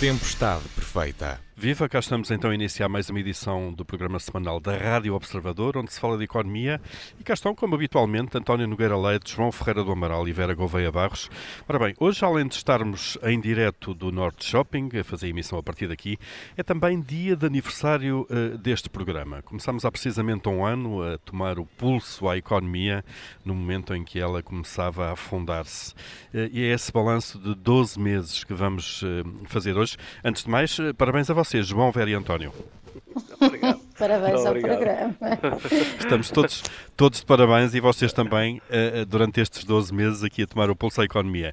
Tempestade Perfeita. Viva, cá estamos então a iniciar mais uma edição do programa semanal da Rádio Observador, onde se fala de economia. E cá estão, como habitualmente, António Nogueira Leite, João Ferreira do Amaral e Vera Gouveia Barros. Ora bem, hoje, além de estarmos em direto do Norte Shopping, a fazer a emissão a partir daqui, é também dia de aniversário uh, deste programa. Começamos há precisamente um ano a tomar o pulso à economia, no momento em que ela começava a afundar-se. Uh, e é esse balanço de 12 meses que vamos uh, fazer hoje. Antes de mais, parabéns a vocês vocês, João, Vera e António. Obrigado. Parabéns ao programa. Estamos todos, todos de parabéns e vocês também uh, durante estes 12 meses aqui a tomar o pulso à economia.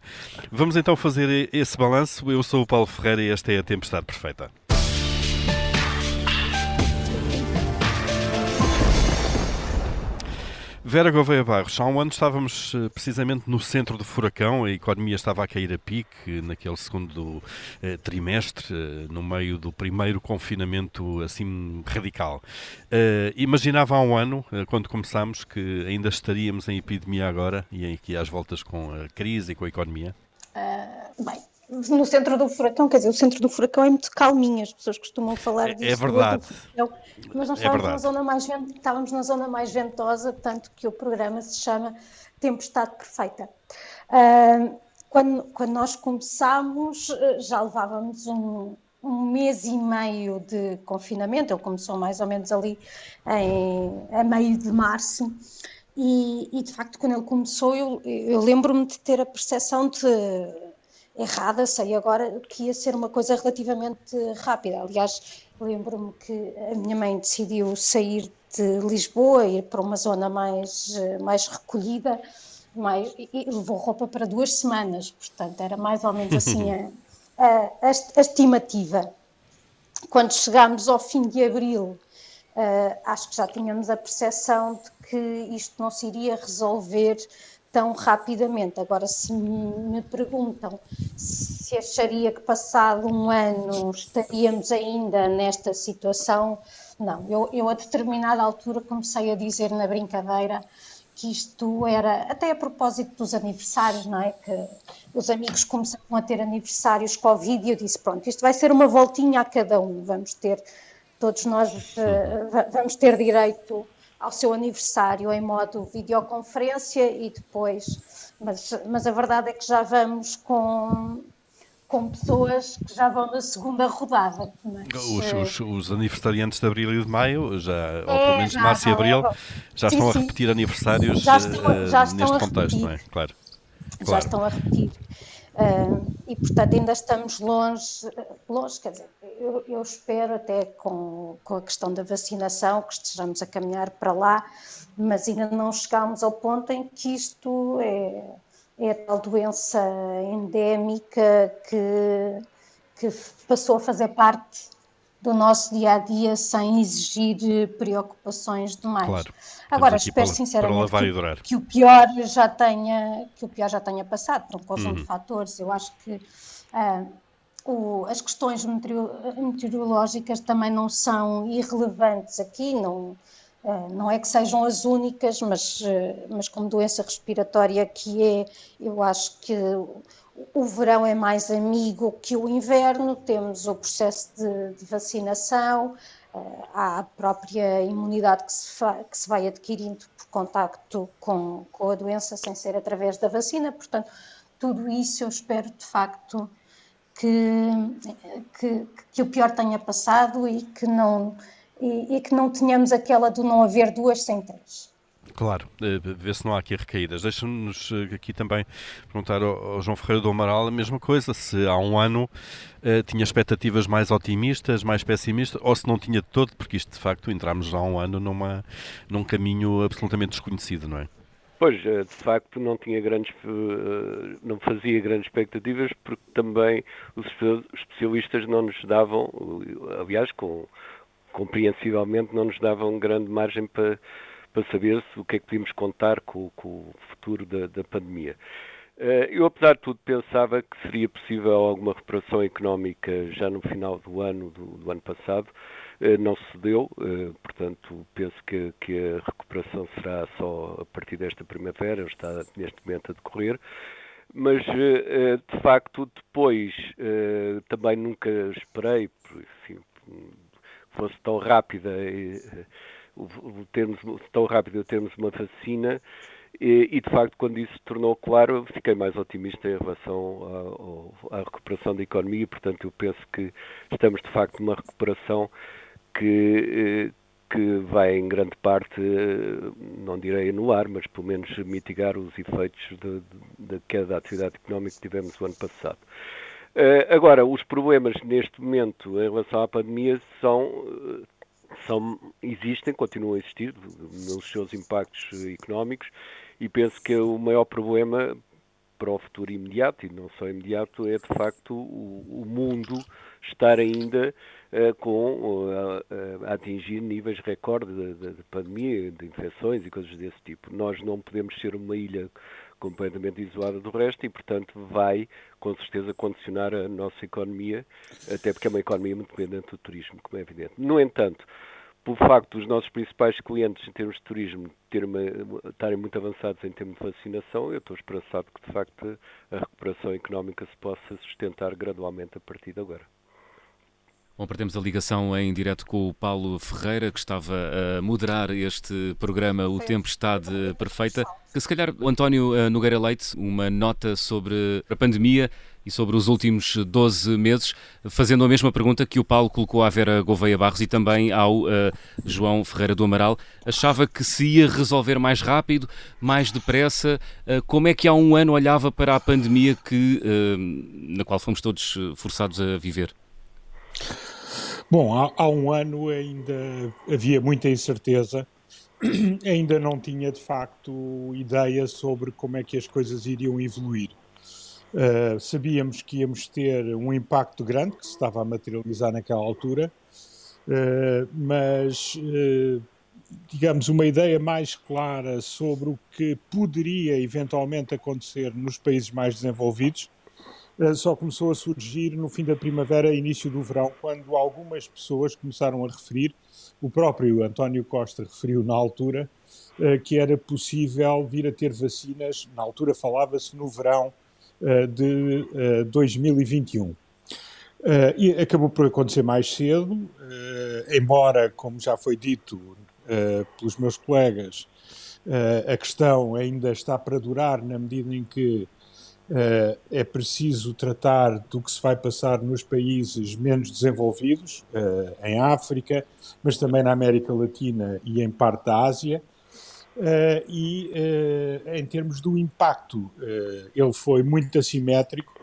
Vamos então fazer esse balanço. Eu sou o Paulo Ferreira e esta é a Tempestade Perfeita. Vera Gouveia Barros, há um ano estávamos eh, precisamente no centro do furacão, a economia estava a cair a pique naquele segundo eh, trimestre, eh, no meio do primeiro confinamento assim radical. Imaginava há um ano, quando começámos, que ainda estaríamos em epidemia agora e aqui às voltas com a crise e com a economia? Uh, bem, no centro do furacão, quer dizer, o centro do furacão é muito calminho, as pessoas costumam falar é, disso. É verdade. mas nós é estávamos, na zona mais, estávamos na zona mais ventosa, tanto que o programa se chama Tempestade Perfeita. Uh, quando, quando nós começámos, eh, já levávamos um, um mês e meio de confinamento, ele começou mais ou menos ali em, a meio de março, e, e de facto, quando ele começou, eu, eu lembro-me de ter a percepção de errada, sei agora que ia ser uma coisa relativamente rápida. Aliás, lembro-me que a minha mãe decidiu sair de Lisboa, ir para uma zona mais, mais recolhida, mais, e levou roupa para duas semanas, portanto, era mais ou menos assim a, a, a, a estimativa. Quando chegámos ao fim de abril, uh, acho que já tínhamos a percepção de que isto não se iria resolver tão rapidamente. Agora, se me perguntam se acharia que passado um ano estaríamos ainda nesta situação, não. Eu, eu a determinada altura comecei a dizer na brincadeira que isto era, até a propósito dos aniversários, não é? Que os amigos começaram a ter aniversários Covid e eu disse, pronto, isto vai ser uma voltinha a cada um, vamos ter, todos nós uh, vamos ter direito ao seu aniversário em modo videoconferência e depois, mas, mas a verdade é que já vamos com, com pessoas que já vão na segunda rodada. Mas, os, os, os, aniversariantes de Abril e de Maio, já, é, ou pelo menos de Março e Abril, já sim, estão sim. a repetir aniversários já estão, já estão neste contexto, não é? Claro. claro. Já estão a repetir. Uh, e, portanto, ainda estamos longe, longe quer dizer, eu, eu, espero até com, com a questão da vacinação que estejamos a caminhar para lá, mas ainda não chegámos ao ponto em que isto é, é tal doença endémica que, que passou a fazer parte do nosso dia a dia sem exigir preocupações demais. Claro. Agora espero para, sinceramente para que, que, o pior já tenha que o pior já tenha passado por um conjunto uhum. de fatores. Eu acho que uh, o, as questões meteorológicas também não são irrelevantes aqui, não uh, não é que sejam as únicas, mas, uh, mas como doença respiratória que é, eu acho que o verão é mais amigo que o inverno, temos o processo de, de vacinação, uh, há a própria imunidade que se, que se vai adquirindo por contacto com, com a doença, sem ser através da vacina, portanto, tudo isso eu espero de facto que, que, que o pior tenha passado e que não, e, e que não tenhamos aquela do não haver duas sem três. Claro, eh, ver se não há aqui recaídas. Deixa-nos eh, aqui também perguntar ao João Ferreira do Amaral a mesma coisa, se há um ano uh, tinha expectativas mais otimistas, mais pessimistas, ou se não tinha de todo, porque isto de facto entramos já há um ano numa, num caminho absolutamente desconhecido, não é? Pois, de facto não tinha grandes, não fazia grandes expectativas porque também os especialistas não nos davam, aliás, com, compreensivelmente não nos davam grande margem para para saber se o que é que podíamos contar com, com o futuro da, da pandemia. Eh, eu, apesar de tudo, pensava que seria possível alguma recuperação económica já no final do ano, do, do ano passado. Eh, não se deu, eh, portanto, penso que, que, a recuperação será só a partir desta primavera, está neste momento a decorrer. mas de facto depois também nunca esperei enfim, fosse tão rápida termos tão rápido termos uma vacina e, e, de facto, quando isso se tornou claro, fiquei mais otimista em relação à, à, recuperação da economia e, portanto, eu penso que estamos de facto numa recuperação que, eh, que vai em grande parte, eh, não direi anular, mas pelo menos mitigar os efeitos da queda da atividade económica que tivemos o ano passado. Eh, agora, os problemas neste momento em relação à pandemia são são, existem, continuam a existir nos seus impactos económicos e penso que o maior problema para o futuro imediato, e não só imediato, é de facto o, o mundo estar ainda uh, com, uh, a atingir níveis recorde de, de, de, pandemia, de infecções e coisas desse tipo. Nós não podemos ser uma ilha completamente isolada do resto e, portanto, vai com certeza condicionar a nossa economia, até porque é uma economia muito dependente do turismo, como é evidente. No entanto, pelo facto dos nossos principais clientes em termos de turismo estarem muito avançados em termos de vacinação, eu estou esperançado que de facto a recuperação económica se possa sustentar gradualmente a partir de agora. Bom, perdemos a ligação em direto com o Paulo Ferreira, que estava a moderar este programa O Tempestade Perfeita. Que se calhar o António eh, Nogueira Leite, uma nota sobre a pandemia e sobre os últimos 12 meses, fazendo a mesma pergunta que o Paulo colocou à Vera Gouveia Barros e também ao uh, João Ferreira do Amaral. Achava que se ia resolver mais rápido, mais depressa? Uh, como é que há um ano olhava para a pandemia que, uh, na qual fomos todos forçados a viver? Bom, há, há, um ano ainda havia muita incerteza, ainda não tinha de facto ideia sobre como é que as coisas iriam evoluir. Uh, sabíamos que íamos ter um impacto grande que se estava a materializar naquela altura, uh, mas uh, digamos uma ideia mais clara sobre o que poderia eventualmente acontecer nos países mais desenvolvidos só começou a surgir no fim da primavera, início do verão, quando algumas pessoas começaram a referir, o próprio António Costa referiu na altura, eh, que era possível vir a ter vacinas, na altura falava-se no verão eh, de 2021. e acabou por acontecer mais cedo, embora, como já foi dito pelos meus colegas, a questão ainda está para durar na medida em que é preciso tratar do que se vai passar nos países menos desenvolvidos, uh, em África, mas também na América Latina e em parte da Ásia. Uh, e em termos do impacto, ele foi muito assimétrico,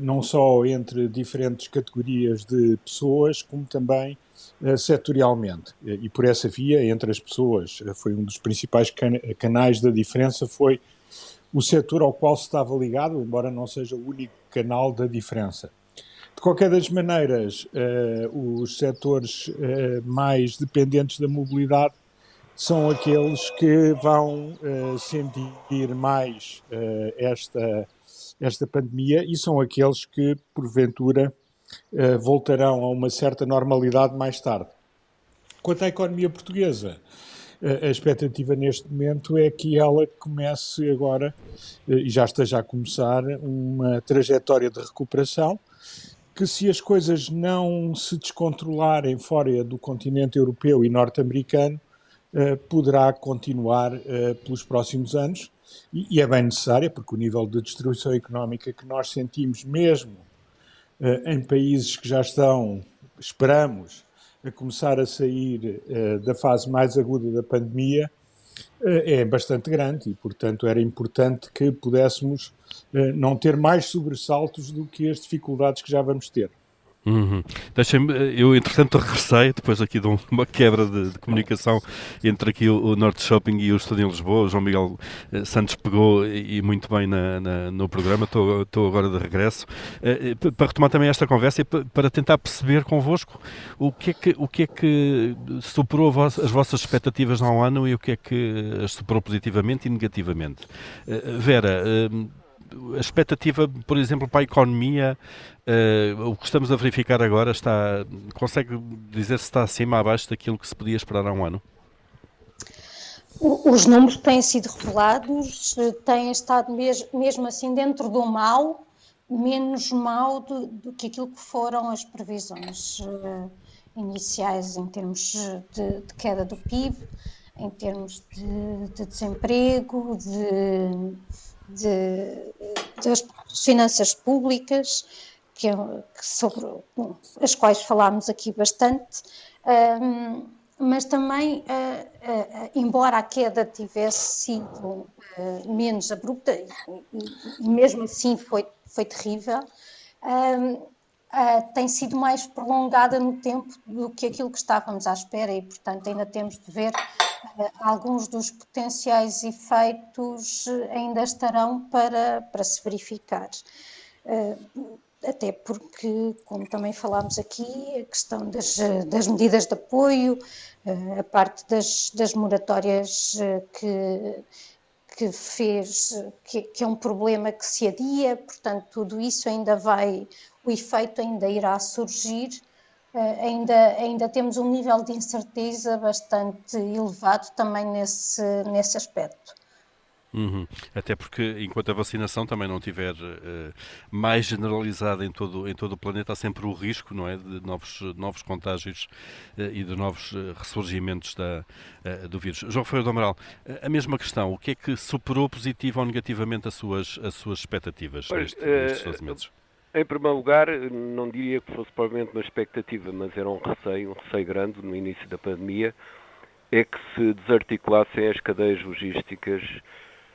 não só entre diferentes categorias de pessoas, como também setorialmente. E por essa via, entre as pessoas, foi um dos principais can canais da diferença, foi o setor ao qual se estava ligado, embora não seja o único canal da diferença. De qualquer das maneiras, uh, os setores uh, mais dependentes da mobilidade são aqueles que vão uh, sentir mais esta, esta pandemia e são aqueles que, porventura, voltarão a uma certa normalidade mais tarde. Quanto à economia portuguesa, a expectativa neste momento é que ela comece agora, eh, e já esteja a começar, uma trajetória de recuperação, que se as coisas não se descontrolarem fora do continente europeu e norte-americano, eh, poderá continuar eh, pelos próximos anos, e é bem necessária, porque o nível de destruição económica que nós sentimos mesmo em países que já estão, esperamos, a começar a sair uh, da fase mais aguda da pandemia uh, é bastante grande e, portanto, era importante que pudéssemos uh, não ter mais sobressaltos do que as dificuldades que já vamos ter. Uhum. Deixem-me, eu entretanto regressei, depois aqui de uma quebra de, de comunicação entre aqui o, o, Norte Shopping e o Estúdio em Lisboa. O João Miguel eh, Santos pegou e, muito bem na, na, no programa, estou, estou agora de regresso. Eh, eh, para retomar também esta conversa e para tentar perceber convosco o que é que, o que, é que superou as vossas expectativas há um ano e o que é que as superou positivamente e negativamente. Vera, a expectativa, por exemplo, para a economia, uh, o que estamos a verificar agora está. Consegue dizer se está acima ou abaixo daquilo que se podia esperar há um ano? os números têm sido revelados, têm estado mesmo, mesmo assim dentro do mal, menos mal do, do, que aquilo que foram as previsões uh, iniciais em termos de, de, queda do PIB, em termos de, de desemprego, de, das finanças públicas, que, que sobre as quais falámos aqui bastante. Um, mas também, uh, uh, embora a queda tivesse sido uh, menos abrupta, e, e, mesmo assim foi, foi terrível, tem sido mais prolongada no tempo do que aquilo que estávamos à espera e, portanto, ainda temos de ver alguns dos potenciais efeitos ainda estarão para, para se verificar. Até porque, como também falámos aqui, a questão das, das medidas de apoio, eh, a parte das, das moratórias eh, que, que fez, que, que, é um problema que se adia, portanto, tudo isso ainda vai, o efeito ainda irá surgir, eh, ainda, ainda temos um nível de incerteza bastante elevado também nesse, nesse aspecto. Uhum. Até porque, enquanto a vacinação também não estiver uh, mais generalizada em todo, em todo o planeta, há sempre o risco não é, de novos, novos contágios uh, e de novos uh, ressurgimentos da, do vírus. João Ferreira do Amaral, a mesma questão, o que é que superou positivo ou negativamente as suas, as suas expectativas pois, este, nestes 12 meses? Em primeiro lugar, não diria que fosse provavelmente uma expectativa, mas era um receio, um receio grande no início da pandemia, é que se desarticulassem as cadeias logísticas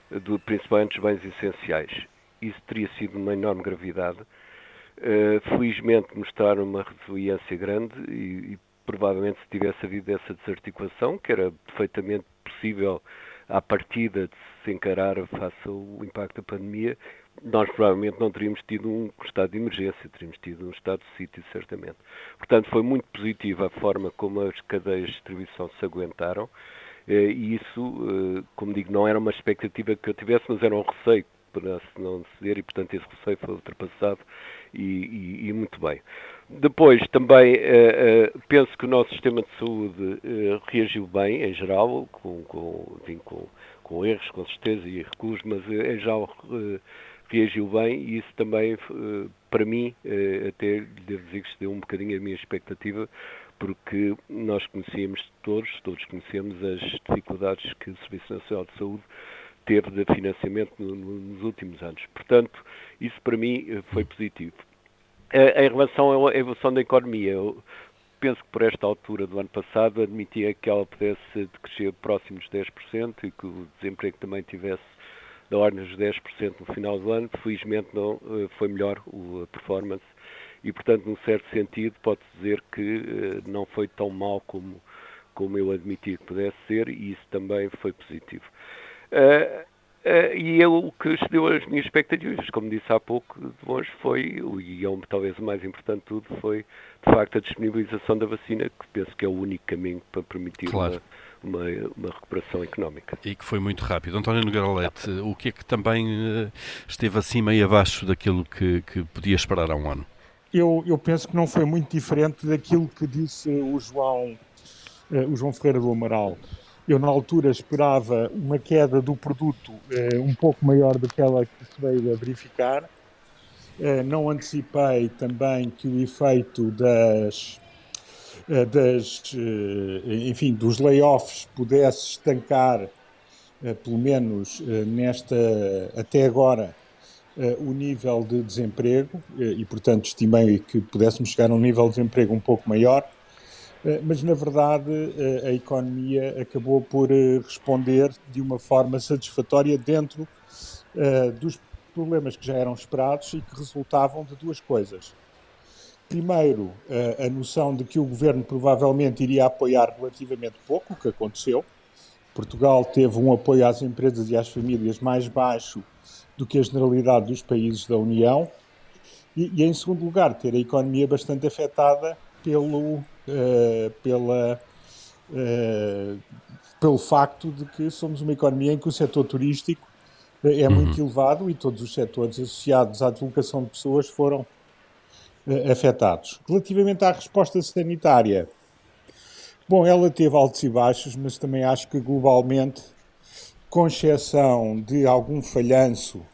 do, principalmente dos bens essenciais. Isso teria sido uma enorme gravidade. Uh, felizmente mostraram uma resiliência grande e, e, provavelmente se tivesse havido essa desarticulação, que era perfeitamente possível à partida de se encarar face ao impacto da pandemia, nós provavelmente não teríamos tido um estado de emergência, teríamos tido um estado de sítio, certamente. Portanto, foi muito positiva a forma como as cadeias de distribuição se aguentaram. Eh, e isso, eh, como digo, não era uma expectativa que eu tivesse, mas era um receio para se não ceder e, portanto, esse receio foi ultrapassado e, e, e muito bem. Depois, também eh, penso que o nosso sistema de saúde reagiu bem, em geral, com, com, enfim, com, com erros, com certeza, e recuos, mas em geral reagiu bem e isso também, para mim, até devo dizer que deu um bocadinho a minha expectativa, porque nós conhecíamos todos, todos conhecemos as dificuldades que o Serviço Nacional de Saúde teve de financiamento nos últimos anos. Portanto, isso para mim eh, foi positivo. Em relação à evolução da economia, eu penso que por esta altura do ano passado admitia que ela pudesse crescer próximos de 10% e que o desemprego também tivesse da ordem dos 10% no final do ano. Felizmente não eh, foi melhor a performance e, portanto, num certo sentido, pode dizer que uh, não foi tão mal como, como eu admiti que pudesse ser, e isso também foi positivo. Uh, uh, e eu, o que excedeu as minhas expectativas, como disse há pouco, de longe foi, e é um, talvez o mais importante de tudo, foi de facto a disponibilização da vacina, que penso que é o único caminho para permitir claro. uma, uma, uma, recuperação económica. E que foi muito rápido. António Nogueira Leite, o que é que também esteve acima e abaixo daquilo que, que podia esperar há um ano? eu, eu penso que não foi muito diferente daquilo que disse o João, uh, o João Ferreira do Amaral. Eu, na altura, esperava uma queda do produto uh, um pouco maior do que ela que se veio a verificar. Uh, não antecipei também que o efeito das, das enfim, dos layoffs pudesse estancar, pelo menos nesta, até agora, o nível de desemprego e, portanto, estimei que pudéssemos chegar a um nível de desemprego um pouco maior, mas, na verdade, a economia acabou por responder de uma forma satisfatória dentro dos problemas que já eram esperados e que resultavam de duas coisas. Primeiro, a noção de que o governo provavelmente iria apoiar relativamente pouco, o que aconteceu. Portugal teve um apoio às empresas e às famílias mais baixo do que a generalidade dos países da União. E, e em segundo lugar, ter a economia bastante afetada pelo, uh, pela, uh, pelo facto de que somos uma economia em que o setor turístico eh, é uhum. muito elevado e todos os setores associados à deslocação de pessoas foram afetados. Relativamente à resposta sanitária, bom, ela teve altos e baixos, mas também acho que globalmente com exceção de algum falhanço,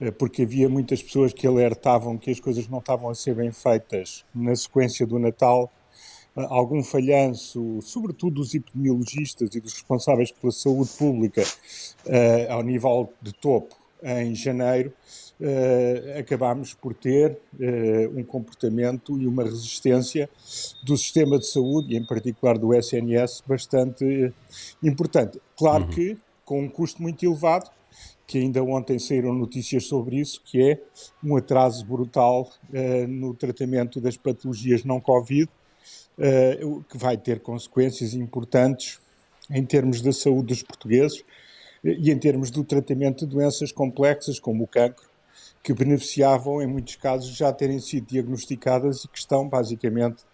eh, porque havia muitas pessoas que alertavam que as coisas não estavam a ser bem feitas na sequência do Natal, eh, algum falhanço, sobretudo dos epidemiologistas e dos responsáveis pela saúde pública, ao nível de topo, em janeiro, uh, acabámos por ter uh, um comportamento e uma resistência do sistema de saúde, e em particular do SNS, bastante uh, importante. Claro uhum. que com um custo muito elevado, que ainda ontem saíram notícias sobre isso, que é um atraso brutal no tratamento das patologias não Covid, que vai ter consequências importantes em termos da saúde dos portugueses e em termos do tratamento de doenças complexas como o cancro que beneficiavam, em muitos casos, já terem sido diagnosticadas e que estão basicamente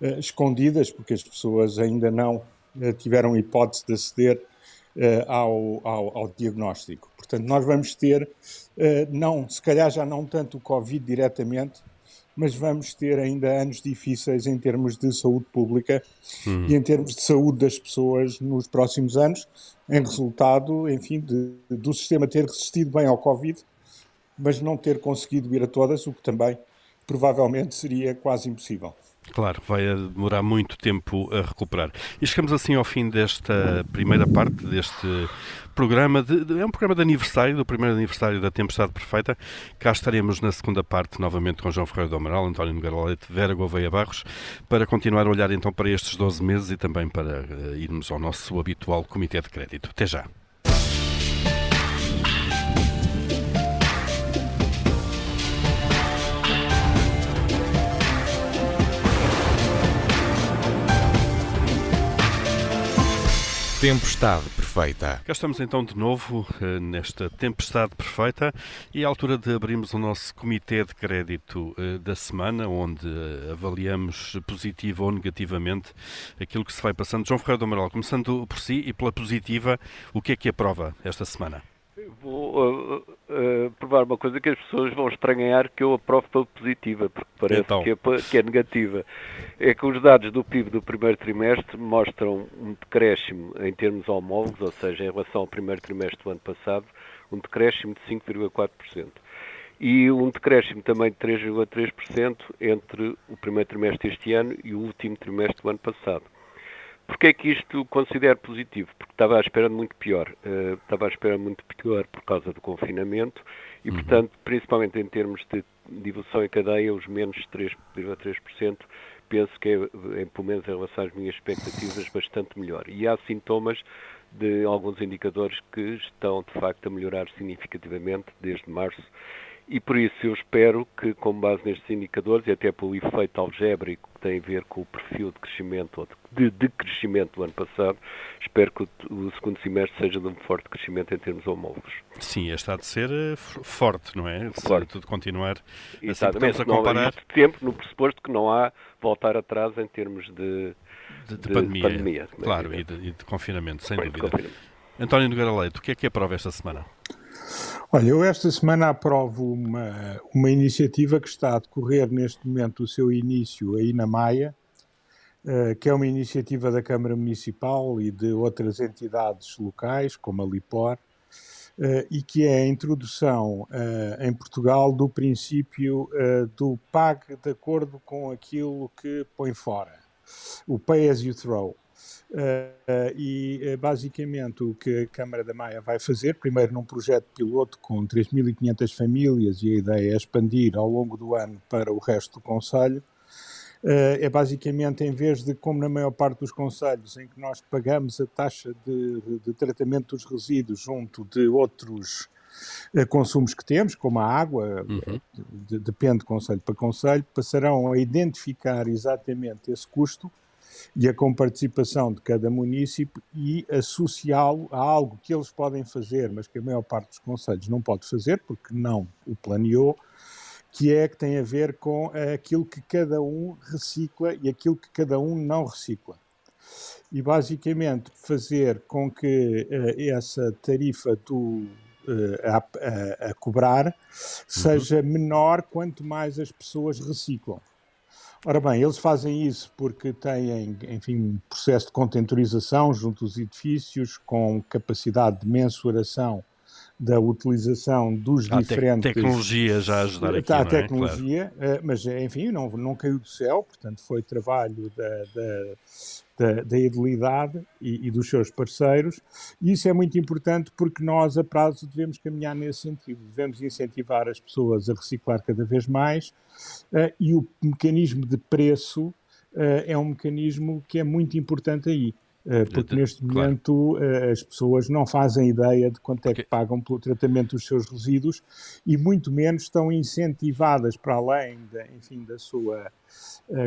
uh, escondidas, porque as pessoas ainda não uh, tiveram hipótese de aceder ao, ao, ao, diagnóstico. Portanto, nós vamos ter, não, se calhar já não tanto o Covid diretamente, mas vamos ter ainda anos difíceis em termos de saúde pública uhum. e em termos de saúde das pessoas nos próximos anos, em resultado, enfim, de, do sistema ter resistido bem ao Covid mas não ter conseguido ir a todas, o que também provavelmente seria quase impossível. Claro, vai demorar muito tempo a recuperar. E chegamos assim ao fim desta primeira parte deste programa. De, de, é um programa de aniversário, do primeiro aniversário da Tempestade Perfeita. Cá estaremos na segunda parte, novamente com João Ferreira do Amaral, António Nogueira Leite, Vera Gouveia Barros, para continuar a olhar então para estes 12 meses e também para uh, irmos ao nosso habitual Comitê de Crédito. Até já. Tempestade Perfeita. Cá estamos então de novo eh, nesta Tempestade Perfeita e a altura de abrirmos o nosso Comitê de Crédito eh, da semana, onde eh, avaliamos positivo ou negativamente aquilo que se vai passando. João Ferreira do Amaral, começando por si e pela positiva, o que é que aprova esta semana? Vou uh, uh, provar uma coisa que as pessoas vão estranhar que eu aprovo pela positiva, porque parece então. que, é, que, é, negativa. É que os dados do PIB do primeiro trimestre mostram um decréscimo em termos homólogos, ou seja, em relação ao primeiro trimestre do ano passado, um decréscimo de 5,4%. E um decréscimo também de 3,3% entre o primeiro trimestre deste ano e o último trimestre do ano passado. Porquê é que isto considero positivo? Porque estava à espera de muito pior. Uh, estava à espera de muito pior por causa do confinamento e, uhum. portanto, principalmente em termos de devolução em cadeia, os menos 3,3% penso que é, em, pelo menos em relação às minhas expectativas, bastante melhor. E há sintomas de alguns indicadores que estão, de facto, a melhorar significativamente desde março e por isso eu espero que, com base nestes indicadores, e até pelo efeito algébrico que tem a ver com o perfil de crescimento ou de decrescimento do ano passado, espero que o, segundo semestre seja de um forte crescimento em termos homólogos. Sim, este há de ser eh, forte, não é? Forte. tudo continuar Exatamente, assim, a comparar... Não, tempo no pressuposto que não há voltar atrás em termos de, de, de, de pandemia. pandemia claro, e de, e de, confinamento, sem Bem, dúvida. Confinamento. António Nogueira Leite, o que é que aprova esta semana? Olha, eu esta semana aprovo uma, uma iniciativa que está a decorrer neste momento o seu início aí na Maia, uh, que é uma iniciativa da Câmara Municipal e de outras entidades locais, como a Lipor, uh, e que é a introdução uh, em Portugal do princípio do pague de acordo com aquilo que põe fora, o pay as you throw. Uh, e uh, basicamente o que a Câmara da Maia vai fazer, primeiro num projeto piloto com 3.500 famílias e a ideia é expandir ao longo do ano para o resto do Conselho, uh, é basicamente em vez de, como na maior parte dos Conselhos, em que nós pagamos a taxa de, de tratamento dos resíduos junto de outros consumos que temos, como a água, uhum. de, depende de Conselho para Conselho, passarão a identificar exatamente esse custo e a comparticipação de cada município e associá-lo a algo que eles podem fazer, mas que a maior parte dos conselhos não pode fazer, porque não o planeou, que é que tem a ver com aquilo que cada um recicla e aquilo que cada um não recicla. E basicamente fazer com que uh, essa tarifa do, uh, a, a, a, cobrar uhum. seja menor quanto mais as pessoas reciclam. Ora bem, eles fazem isso porque têm, enfim, um processo de contentorização junto aos edifícios com capacidade de mensuração da utilização dos a diferentes... A tecnologia já a ajudar aqui, A é? tecnologia, claro. mas enfim, não, não caiu do céu, portanto foi trabalho da, da, da, da e, e, dos seus parceiros, e isso é muito importante porque nós, a prazo, devemos caminhar nesse sentido, devemos incentivar as pessoas a reciclar cada vez mais, uh, e o mecanismo de preço uh, é um mecanismo que é muito importante aí. Uh, porque neste momento claro. as pessoas não fazem ideia de quanto é que pagam pelo tratamento dos seus resíduos e muito menos estão incentivadas para além da, enfim, da sua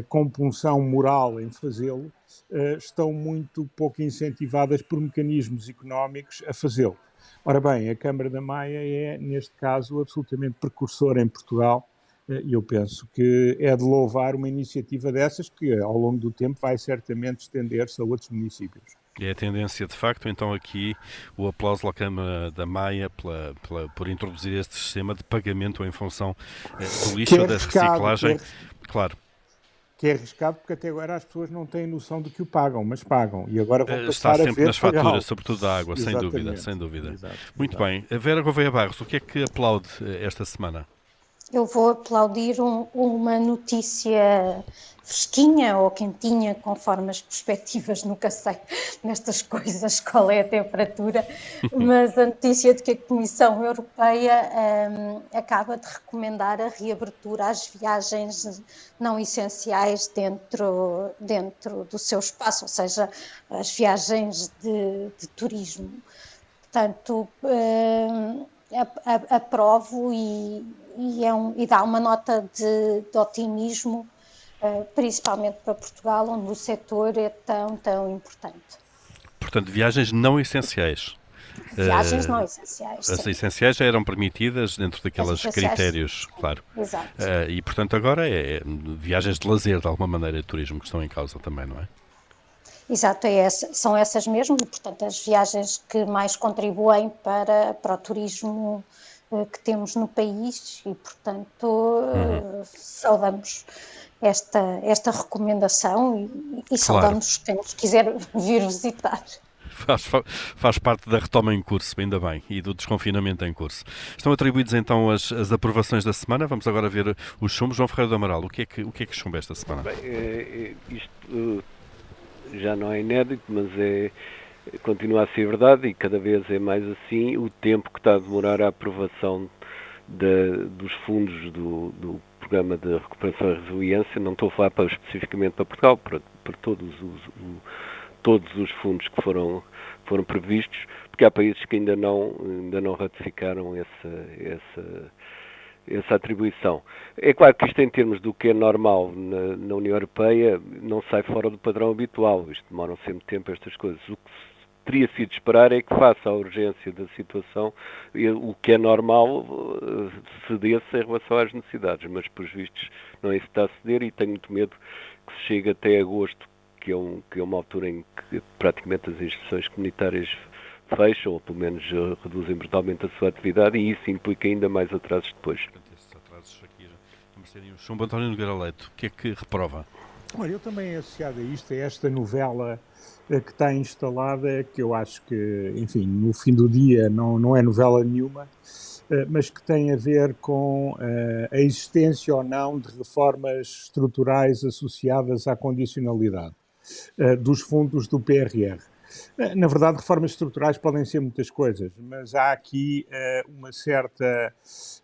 compunção moral em fazê-lo, estão muito pouco incentivadas por mecanismos económicos a fazê-lo. Ora bem, a Câmara da Maia é, neste caso, absolutamente precursora em Portugal e eu penso que é de louvar uma iniciativa dessas que, ao longo do tempo, vai certamente estender-se a outros municípios. É a tendência, de facto, então aqui o aplauso à Câmara da Maia pela, pela, por introduzir este sistema de pagamento em função do lixo ou da reciclagem. É... Claro, que é arriscado porque até agora as pessoas não têm noção de que o pagam, mas pagam. E agora vão eh, passar Está sempre a nas faturas, sobretudo da água, sem dúvida, sem dúvida. Exato, Muito exato. bem. A Vera Gouveia Barros, o que é que aplaude eh, esta semana? Eu vou aplaudir um, uma notícia fresquinha ou quentinha, conforme as perspectivas, nunca sei nestas coisas qual é a temperatura, mas a notícia de que a Comissão Europeia um, acaba de recomendar a reabertura às viagens não essenciais dentro, dentro do seu espaço, ou seja, as viagens de, de turismo. Portanto, um, aprovo e, e, é um, e dá uma nota de, de otimismo eh, principalmente para Portugal, onde o setor é tão, tão importante. Portanto, viagens não essenciais. Viagens uh, não essenciais. As sim. essenciais já eram permitidas dentro daqueles critérios, claro. Exato. Uh, e, portanto, agora é, é, viagens de lazer, de alguma maneira, de turismo que estão em causa também, não é? Exato, é essa, são essas mesmo, portanto, as viagens que mais contribuem para, para o turismo uh, que temos no país e, portanto, uhum. saudamos esta, esta recomendação e, e saudamos quem nos quiser vir visitar. Faz, faz, parte da retoma em curso, ainda bem, e do desconfinamento em curso. Estão atribuídos então as, as aprovações da semana. Vamos agora ver os chumbos. João Ferreira do Amaral, o que é que, o que, é que chumba esta semana? Bem, é, isto já não é inédito, mas é, continua a ser verdade e cada vez é mais assim o tempo que está a demorar a aprovação de, dos fundos do, do programa de recuperação e resiliência, não estou a falar para, especificamente para Portugal, para, para todos, os, o, todos os fundos que foram, foram previstos, porque há países que ainda não, ainda não ratificaram essa, essa, essa atribuição. É claro que isto, em termos do que é normal na, na União Europeia, não sai fora do padrão habitual. Isto demoram sempre tempo estas coisas. O que teria sido esperar é que, face à urgência da situação, o que é normal eh, cedesse em relação às necessidades, mas, por vistos, não é isso que está a ceder e tenho muito medo que se chegue até agosto, que é, um, que é uma altura em que praticamente as instituições comunitárias fecham, ou pelo menos eh, reduzem brutalmente a sua atividade, e isso implica ainda mais atrasos depois. Esses atrasos aqui, vamos um chumbo António Nogueira Leite, o que é que reprova? Olha, eu também associado a isto, a esta novela que está instalada, que eu acho que, enfim, no fim do dia não, não é novela nenhuma, eh, mas que tem a ver com eh, a existência ou não de reformas estruturais associadas à condicionalidade eh, dos fundos do PRR. Na verdade, reformas estruturais podem ser muitas coisas, mas há aqui uh, uma certa.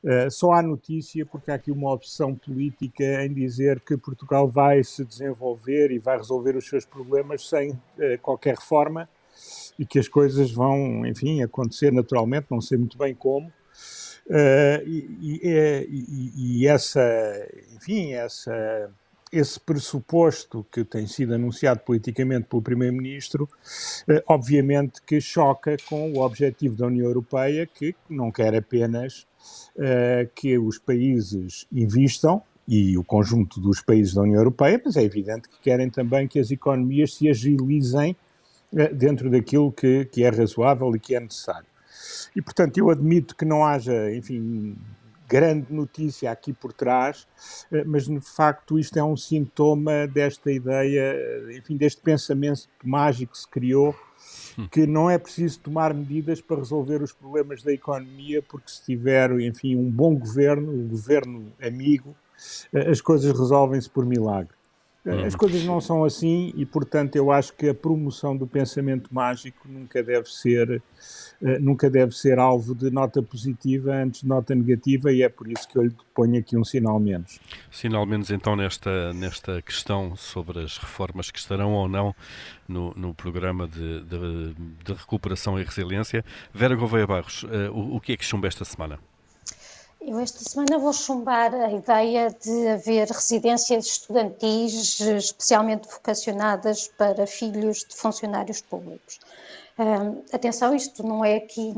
Uh, só há notícia porque há aqui uma opção política em dizer que Portugal vai se desenvolver e vai resolver os seus problemas sem uh, qualquer reforma e que as coisas vão, enfim, acontecer naturalmente, não sei muito bem como. E, e, e, e, essa, enfim, essa esse pressuposto que tem sido anunciado politicamente pelo Primeiro-Ministro, eh, obviamente que choca com o objetivo da União Europeia, que não quer apenas eh, que os países invistam, e o conjunto dos países da União Europeia, mas é evidente que querem também que as economias se agilizem eh, dentro daquilo que, que é razoável e que é necessário. E, portanto, eu admito que não haja, enfim, grande notícia aqui por trás, eh, mas de facto isto é um sintoma desta ideia, enfim, deste pensamento mágico que se criou, hum. que não é preciso tomar medidas para resolver os problemas da economia, porque se tiver, enfim, um bom governo, um governo amigo, eh, as coisas resolvem-se por milagre. As uhum. coisas não são assim e, portanto, eu acho que a promoção do pensamento mágico nunca deve ser, uh, nunca deve ser alvo de nota positiva antes de nota negativa e é por isso que eu lhe ponho aqui um sinal menos. Sinal menos, então, nesta, nesta questão sobre as reformas que estarão ou não no, no programa de, de, de recuperação e resiliência. Vera Gouveia Barros, uh, o, o que é que chumba esta semana? Eu esta semana vou chumbar a ideia de haver residências estudantis especialmente vocacionadas para filhos de funcionários públicos. Uh, atenção, isto não é aqui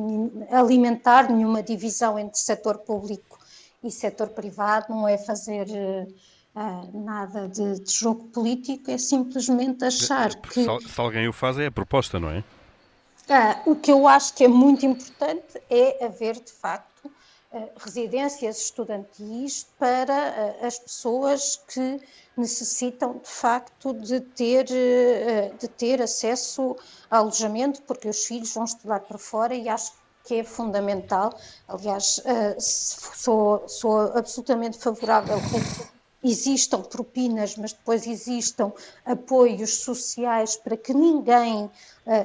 alimentar nenhuma divisão entre setor público e setor privado, não é fazer uh, nada de, de, jogo político, é simplesmente achar que. Se, se alguém o faz, é a proposta, não é? Uh, o que eu acho que é muito importante é haver, de facto, residências estudantis para eh, as pessoas que necessitam de facto de ter, eh, de ter acesso a alojamento, porque os filhos vão estudar para fora e acho que é fundamental. Aliás, sou, sou absolutamente favorável que existam propinas, mas depois existam apoios sociais para que ninguém uh,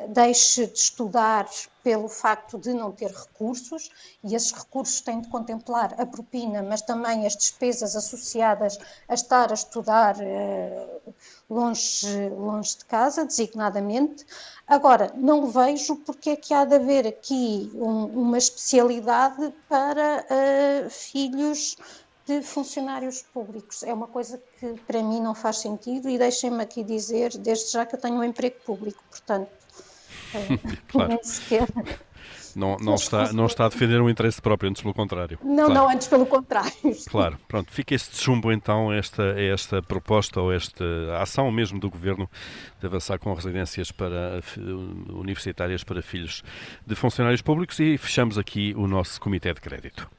deixe de estudar pelo facto de não ter recursos, e esses recursos têm de contemplar a propina, mas também as despesas associadas a estar a estudar uh, longe, longe de casa, designadamente. Agora, não vejo porque é que há de haver aqui um, uma especialidade para uh, filhos de funcionários públicos. É uma coisa que para mim não faz sentido e deixem-me aqui dizer, desde já que eu tenho um emprego público, portanto, claro. nem sequer. Não, não, está, não está a defender um interesse próprio, antes pelo contrário. Não, claro. não, antes pelo contrário. Claro, pronto, fica este chumbo então, esta, esta proposta ou esta ação mesmo do Governo de avançar com residências para, universitárias para filhos de funcionários públicos e fechamos aqui o nosso Comitê de Crédito.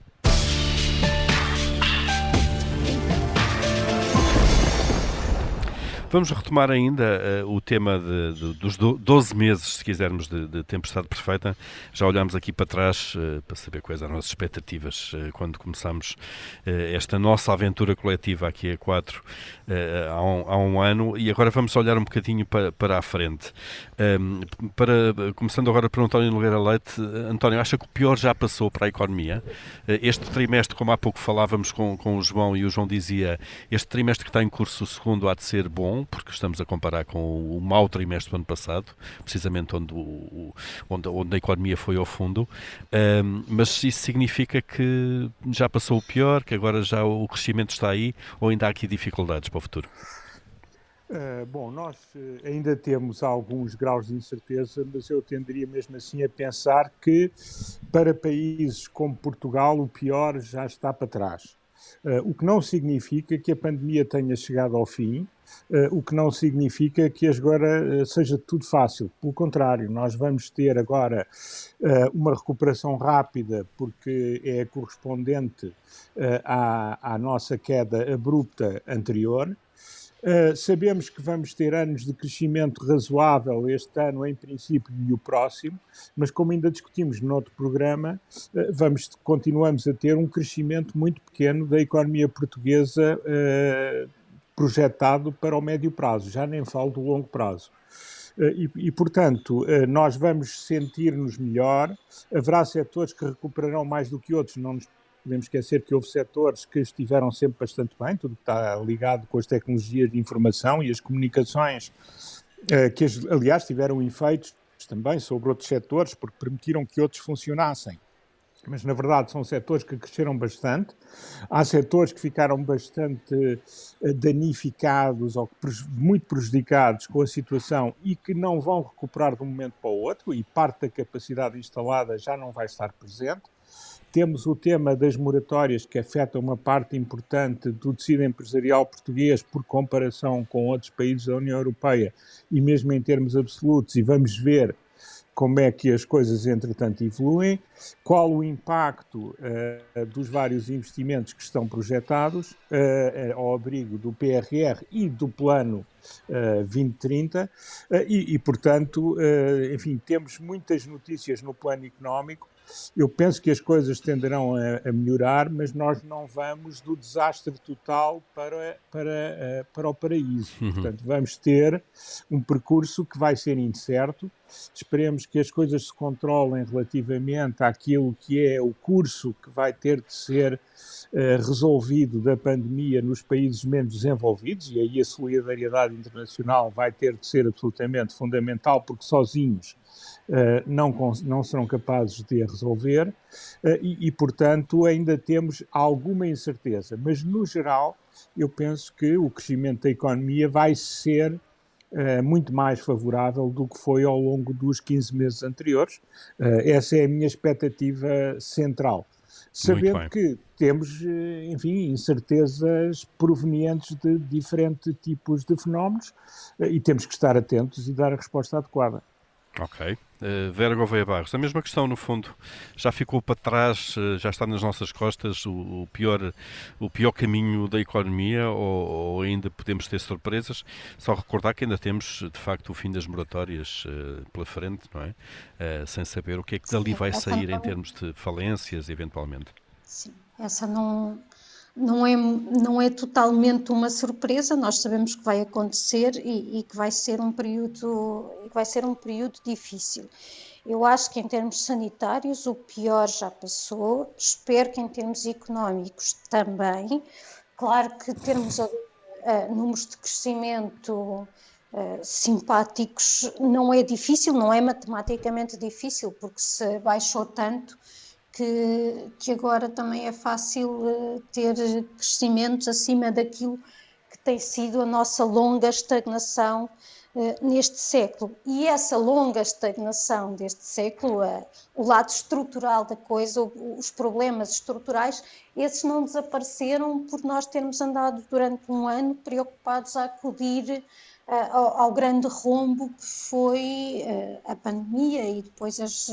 Vamos retomar ainda uh, o tema de, de, dos 12 meses, se quisermos, de, de, tempestade perfeita. Já olhámos aqui para trás uh, para saber quais eram as expectativas uh, quando começámos esta nossa aventura coletiva aqui a quatro há um, há, um, ano e agora vamos olhar um bocadinho para, para a frente. Um, ehm, para, começando agora o António Nogueira Leite. António, acha que o pior já passou para a economia? este trimestre, como há pouco falávamos com, com o João e o João dizia, este trimestre que está em curso, o segundo, há de ser bom porque estamos a comparar com o mau trimestre do ano passado, precisamente onde, o, onde, onde a economia foi ao fundo. Um, mas isso significa que já passou o pior, que agora já o crescimento está aí, ou ainda há aqui dificuldades para o futuro? Uh, bom, nós uh, ainda temos alguns graus de incerteza, mas eu tenderia mesmo assim a pensar que para países como Portugal o pior já está para trás. Uh, o que não significa que a pandemia tenha chegado ao fim, o que não significa que agora uh, seja tudo fácil. Pelo contrário, nós vamos ter agora uma recuperação rápida, porque é correspondente à, à nossa queda abrupta anterior. Uh, sabemos que vamos ter anos de crescimento razoável este ano, em princípio, e o próximo, mas como ainda discutimos no outro programa, uh, vamos, continuamos a ter um crescimento muito pequeno da economia portuguesa uh, projetado para o médio prazo, já nem falo do longo prazo. E, e, portanto, nós vamos sentir-nos melhor. Haverá setores que recuperarão mais do que outros, não nos podemos esquecer que houve setores que estiveram sempre bastante bem, tudo que está ligado com as tecnologias de informação e as comunicações, eh, que aliás tiveram efeitos também sobre outros setores, porque permitiram que outros funcionassem. Mas na verdade são setores que cresceram bastante. Há setores que ficaram bastante eh, danificados ou muito prejudicados com a situação e que não vão recuperar de um momento para o outro, e parte da capacidade instalada já não vai estar presente. Temos o tema das moratórias, que afeta uma parte importante do tecido empresarial português por comparação com outros países da União Europeia e mesmo em termos absolutos, e vamos ver como é que as coisas, entretanto, evoluem, qual o impacto uh, dos vários investimentos que estão projetados uh, ao abrigo do PRR e do plano uh, 2030, e, e, portanto, enfim, temos muitas notícias no plano económico eu penso que as coisas tenderão a, a, melhorar, mas nós não vamos do desastre total para, para, uh, para o paraíso. Uhum. Portanto, vamos ter um percurso que vai ser incerto. Esperemos que as coisas se controlem relativamente àquilo que é o curso que vai ter de ser uh, resolvido da pandemia nos países menos desenvolvidos, e aí a solidariedade internacional vai ter de ser absolutamente fundamental, porque sozinhos não, não serão capazes de a resolver uh, e, e, portanto, ainda temos alguma incerteza. Mas, no geral, eu penso que o crescimento da economia vai ser uh, muito mais favorável do que foi ao longo dos 15 meses anteriores. essa é a minha expectativa central. Sabendo que temos, enfim, incertezas provenientes de diferentes tipos de fenómenos e temos que estar atentos e dar a resposta adequada. Ok. Uh, Vera Gouveia Barros, a mesma questão no fundo, já ficou para trás, uh, já está nas nossas costas o, o, pior, o pior caminho da economia ou, ou, ainda podemos ter surpresas? Só recordar que ainda temos de facto o fim das moratórias uh, pela frente, não é? sem saber o que é que dali vai sair em termos de falências, eventualmente. Sim, essa não, não é, não é totalmente uma surpresa, nós sabemos que vai acontecer e, e, que vai ser um período vai ser um período difícil. Eu acho que em termos sanitários o pior já passou, espero que em termos económicos também. Claro que termos uh, números de crescimento uh, simpáticos não é difícil, não é matematicamente difícil, porque se baixou tanto, que, que agora também é fácil eh, ter crescimentos acima daquilo que tem sido a nossa longa estagnação uh, neste século. E essa longa estagnação deste século, uh, o lado estrutural da coisa, os problemas estruturais, esses não desapareceram por nós termos andado durante um ano preocupados a acudir ao, ao, grande rombo que foi uh, a pandemia e depois as,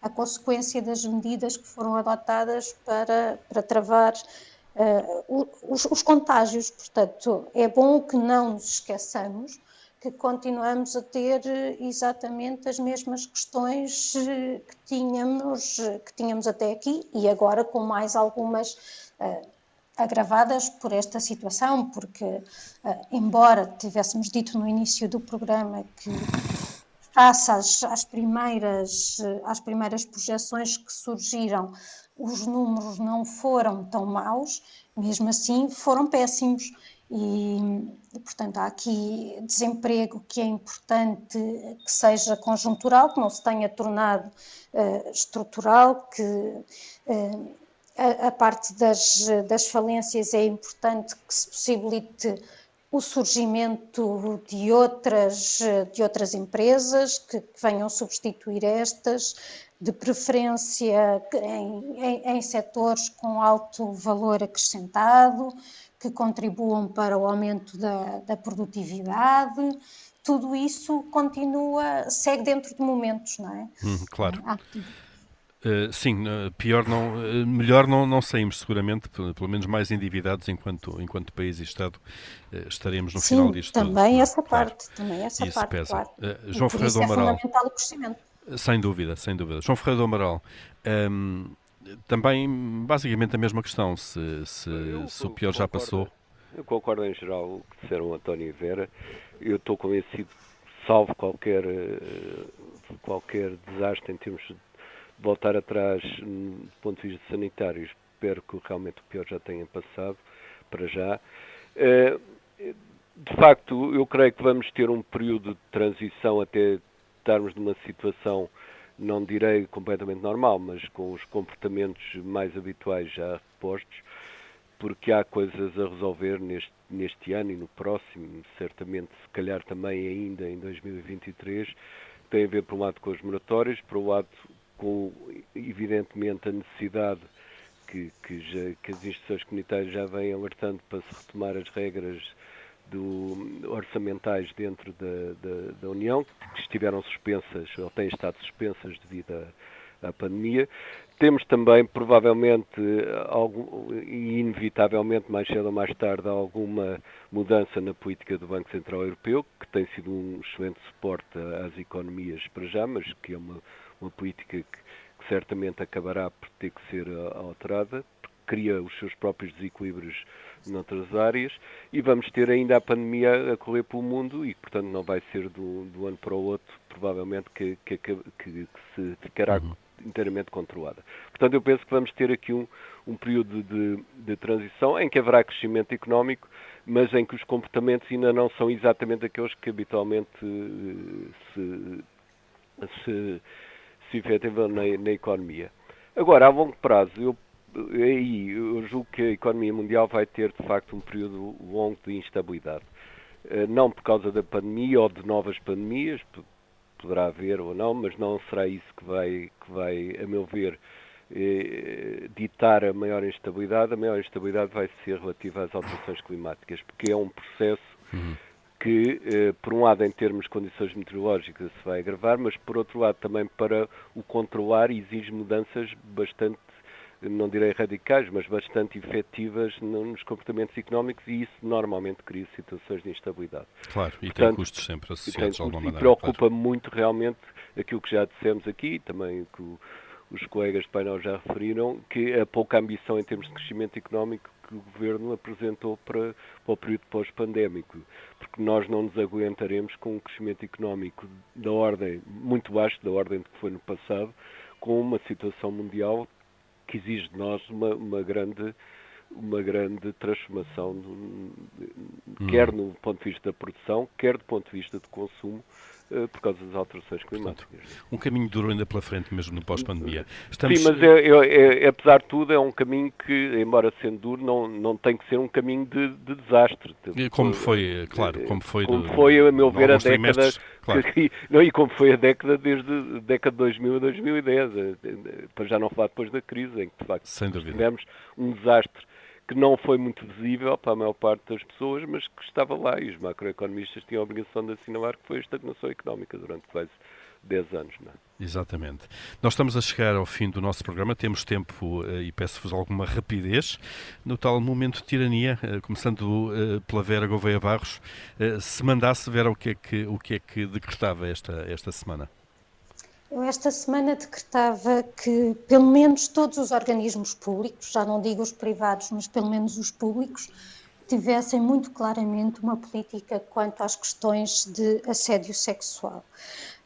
a consequência das medidas que foram adotadas para, para travar uh, os, os, contágios. Portanto, é bom que não nos esqueçamos que continuamos a ter exatamente as mesmas questões que tínhamos, que tínhamos até aqui e agora com mais algumas uh, agravadas por esta situação, porque, uh, embora tivéssemos dito no início do programa que, face às, às, primeiras, às primeiras projeções que surgiram, os números não foram tão maus, mesmo assim foram péssimos. E, e, portanto, há aqui desemprego que é importante que seja conjuntural, que não se tenha tornado uh, estrutural, que uh, a, a parte das, das falências é importante que se possibilite o surgimento de outras, de outras empresas que, que venham substituir estas, de preferência em, em, em, setores com alto valor acrescentado, que contribuam para o aumento da, da produtividade. Tudo isso continua, segue dentro de momentos, não é? Hum, claro. Ah, Uh, sim, uh, pior não, uh, melhor não, não saímos seguramente, pelo menos mais endividados enquanto, enquanto país e Estado estaremos no sim, final disto. Também tudo. essa claro. parte, também essa Isso parte, pesa. Claro. João Ferreira do é Amaral. É fundamental o crescimento. Sem dúvida, sem dúvida. João Ferreira do Amaral, um, também basicamente a mesma questão, se, se, eu, se o pior já passou. Eu concordo em geral com o que disseram António e Vera. Eu estou convencido, salvo qualquer, qualquer desastre em termos de voltar atrás hum, do ponto de vista sanitário. Espero que realmente o pior já tenha passado, para já. Eh, de facto, eu creio que vamos ter um período de transição até estarmos numa situação, não direi completamente normal, mas com os comportamentos mais habituais já repostos, porque há coisas a resolver neste, neste ano e no próximo, certamente, se calhar também ainda em 2023, tem a ver, por um lado, com os moratórios, por um lado, com evidentemente a necessidade que, que, já, que, as instituições comunitárias já vêm alertando para se retomar as regras do, orçamentais dentro da, da, da, União, que estiveram suspensas ou têm estado suspensas devido à, à pandemia. Temos também, provavelmente, e inevitavelmente, mais cedo ou mais tarde, alguma mudança na política do Banco Central Europeu, que tem sido um excelente suporte às economias para já, mas que é uma, uma política que, que certamente acabará por ter que ser alterada, porque cria os seus próprios desequilíbrios noutras áreas e vamos ter ainda a pandemia a correr pelo mundo e, portanto, não vai ser do, do ano para o outro, provavelmente, que, que, que, que se ficará uhum. inteiramente controlada. Portanto, eu penso que vamos ter aqui um, um período de, de transição em que haverá crescimento económico, mas em que os comportamentos ainda não são exatamente aqueles que habitualmente eh, se, se, se efetivam na, na economia. Agora, a longo prazo, eu aí eu julgo que a economia mundial vai ter de facto um período longo de instabilidade. Eh, não por causa da pandemia ou de novas pandemias, poderá haver ou não, mas não será isso que vai, que vai a meu ver, eh, ditar a maior instabilidade. A maior instabilidade vai ser relativa às alterações climáticas, porque é um processo uhum. Que, eh, por um lado, em termos de condições meteorológicas, se vai agravar, mas, por outro lado, também para o controlar exige mudanças bastante não direi radicais, mas bastante efetivas nos comportamentos económicos e isso normalmente cria situações de instabilidade. Claro, e Portanto, tem custos sempre associados de alguma maneira. E preocupa claro. muito realmente aquilo que já dissemos aqui, também que o, os colegas de painel já referiram, que a pouca ambição em termos de crescimento económico que o Governo apresentou para, para o período pós-pandémico, porque nós não nos aguentaremos com um crescimento económico da ordem, muito baixo da ordem que foi no passado, com uma situação mundial que exige de nós uma, uma grande uma grande transformação, hum. quer no ponto de vista da produção, quer do ponto de vista do consumo, por causa das alterações climáticas. Portanto, um caminho duro ainda pela frente, mesmo no pós-pandemia. Estamos... Sim, mas é, é, é, apesar de tudo é um caminho que, embora sendo duro, não, não tem que ser um caminho de, de desastre. Como foi, claro, como foi, como do, foi a meu ver, a década... Claro. Que, não, e como foi a década desde a década de 2000 a 2010, para já não falar depois da crise, em que de facto tivemos um desastre que não foi muito visível para a maior parte das pessoas, mas que estava lá e os macroeconomistas tinham a obrigação de assinalar que foi a estagnação económica durante quase 10 anos. Não é? Exatamente. Nós estamos a chegar ao fim do nosso programa, temos tempo eh, e peço-vos alguma rapidez. No tal momento de tirania, eh, começando eh, pela Vera Gouveia Barros, se mandasse, Vera, o que é que, o que, é que decretava esta, esta semana? Eu esta semana decretava que pelo menos todos os organismos públicos, já não digo os privados, mas pelo menos os públicos, tivessem muito claramente uma política quanto às questões de assédio sexual.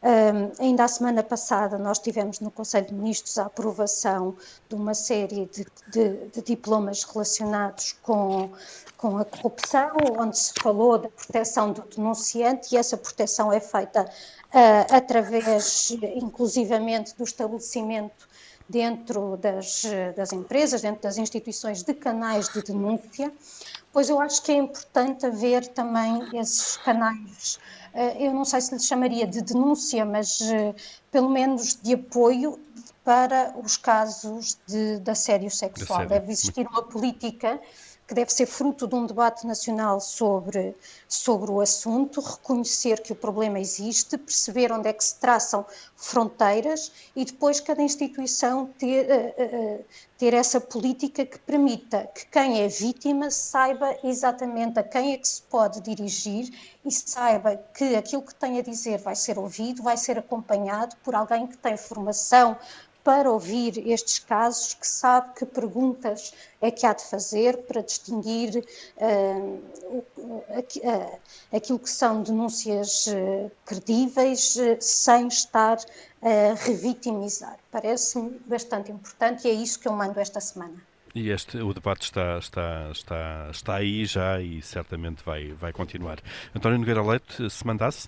Um, ainda a semana passada nós tivemos no Conselho de Ministros a aprovação de uma série de, de, de diplomas relacionados com, com a corrupção, onde se falou da proteção do denunciante e essa proteção é feita uh, através, inclusivamente, do estabelecimento dentro das, das empresas, dentro das instituições, de canais de denúncia, pois eu acho que é importante haver também esses canais, uh, eu não sei se lhe chamaria de denúncia, mas uh, pelo menos de apoio para os casos de, de assédio sexual. Deve existir uma política que deve ser fruto de um debate nacional sobre, sobre o assunto, reconhecer que o problema existe, perceber onde é que se traçam fronteiras e depois cada instituição ter, uh, uh, ter essa política que permita que quem é vítima saiba exatamente a quem é que se pode dirigir e saiba que aquilo que tem a dizer vai ser ouvido, vai ser acompanhado por alguém que tem formação, para ouvir estes casos, que sabe que perguntas é que há de fazer para distinguir uh, aquilo que são denúncias uh, credíveis sem estar a revitimizar. Parece-me bastante importante e é isso que eu mando esta semana. E este, o debate está, está, está, está aí já e certamente vai, vai continuar. António Nogueira Leite, se mandasse?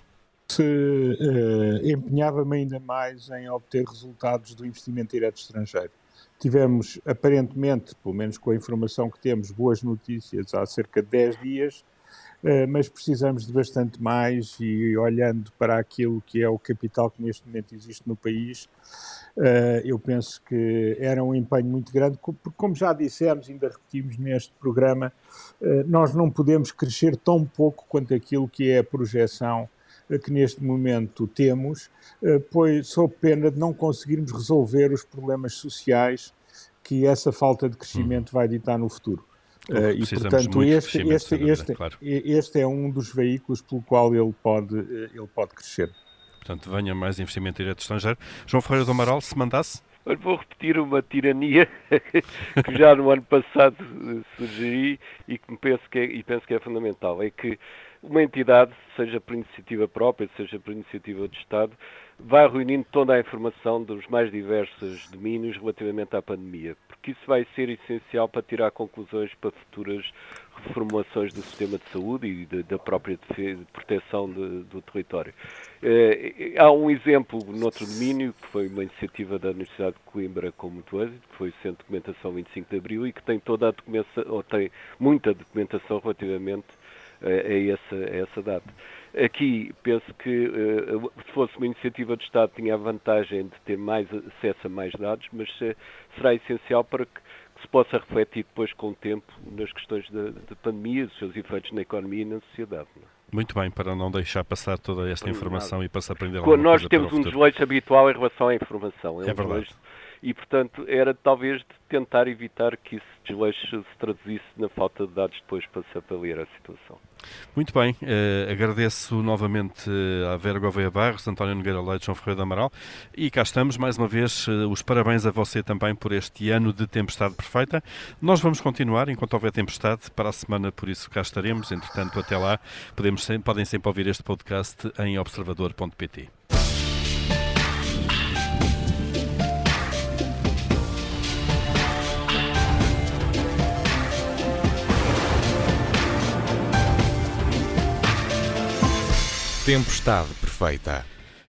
Se uh, empenhava-me ainda mais em obter resultados do investimento direto estrangeiro. Tivemos, aparentemente, pelo menos com a informação que temos, boas notícias há cerca de 10 dias, uh, mas precisamos de bastante mais e olhando para aquilo que é o capital que neste momento existe no país, uh, eu penso que era um empenho muito grande, porque como já dissemos, ainda repetimos neste programa, nós não podemos crescer tão pouco quanto aquilo que é a projeção que neste momento temos, pois sob pena de não conseguirmos resolver os problemas sociais que essa falta de crescimento hum. vai ditar no futuro. Uh, e portanto este, este, este, claro. este é um dos veículos pelo qual ele pode, eh, ele pode crescer. Portanto, venha mais investimento direto estrangeiro. João Ferreira do Amaral, se mandasse? vou repetir uma tirania que já no ano passado eh, sugeri e que penso que é, e penso que é fundamental. É que uma entidade, seja por iniciativa própria, seja por iniciativa do Estado, vai reunindo toda a informação dos mais diversos domínios relativamente à pandemia, porque isso vai ser essencial para tirar conclusões para futuras reformulações do sistema de saúde e de, da própria defesa, proteção de, do território. Eh, há um exemplo noutro domínio, que foi uma iniciativa da Universidade de Coimbra com muito êxito, que foi o Centro de Documentação 25 de Abril e que tem toda a documentação, ou tem muita documentação relativamente a, a, essa, a essa data. Aqui penso que uh, se fosse uma iniciativa do Estado tinha a vantagem de ter mais acesso a mais dados, mas uh, será essencial para que, se possa refletir depois com o tempo nas questões da pandemia, os seus efeitos na economia e na sociedade. É? Muito bem, para não deixar passar toda esta informação e para se aprender Nós temos um desleixo habitual em relação à informação. É, é verdade. E, portanto, era talvez de tentar evitar que esse desleixo se traduzisse na falta de dados depois para se avaliar a situação. Muito bem, uh, agradeço novamente uh, à Vera Gouveia Barros, António Nogueira Leite, João Ferreira Amaral e cá estamos, mais uma vez, uh, os parabéns a você também por este ano de tempestade perfeita. Nós vamos continuar enquanto houver tempestade para a semana, por isso cá estaremos. Entretanto, até lá, podemos, podem sempre ouvir este podcast em observador.pt. Tempestade perfeita.